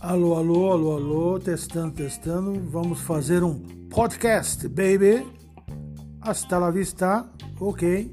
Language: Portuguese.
Alô, alô, alô, alô, testando, testando. Vamos fazer um podcast, baby. Hasta la vista, ok.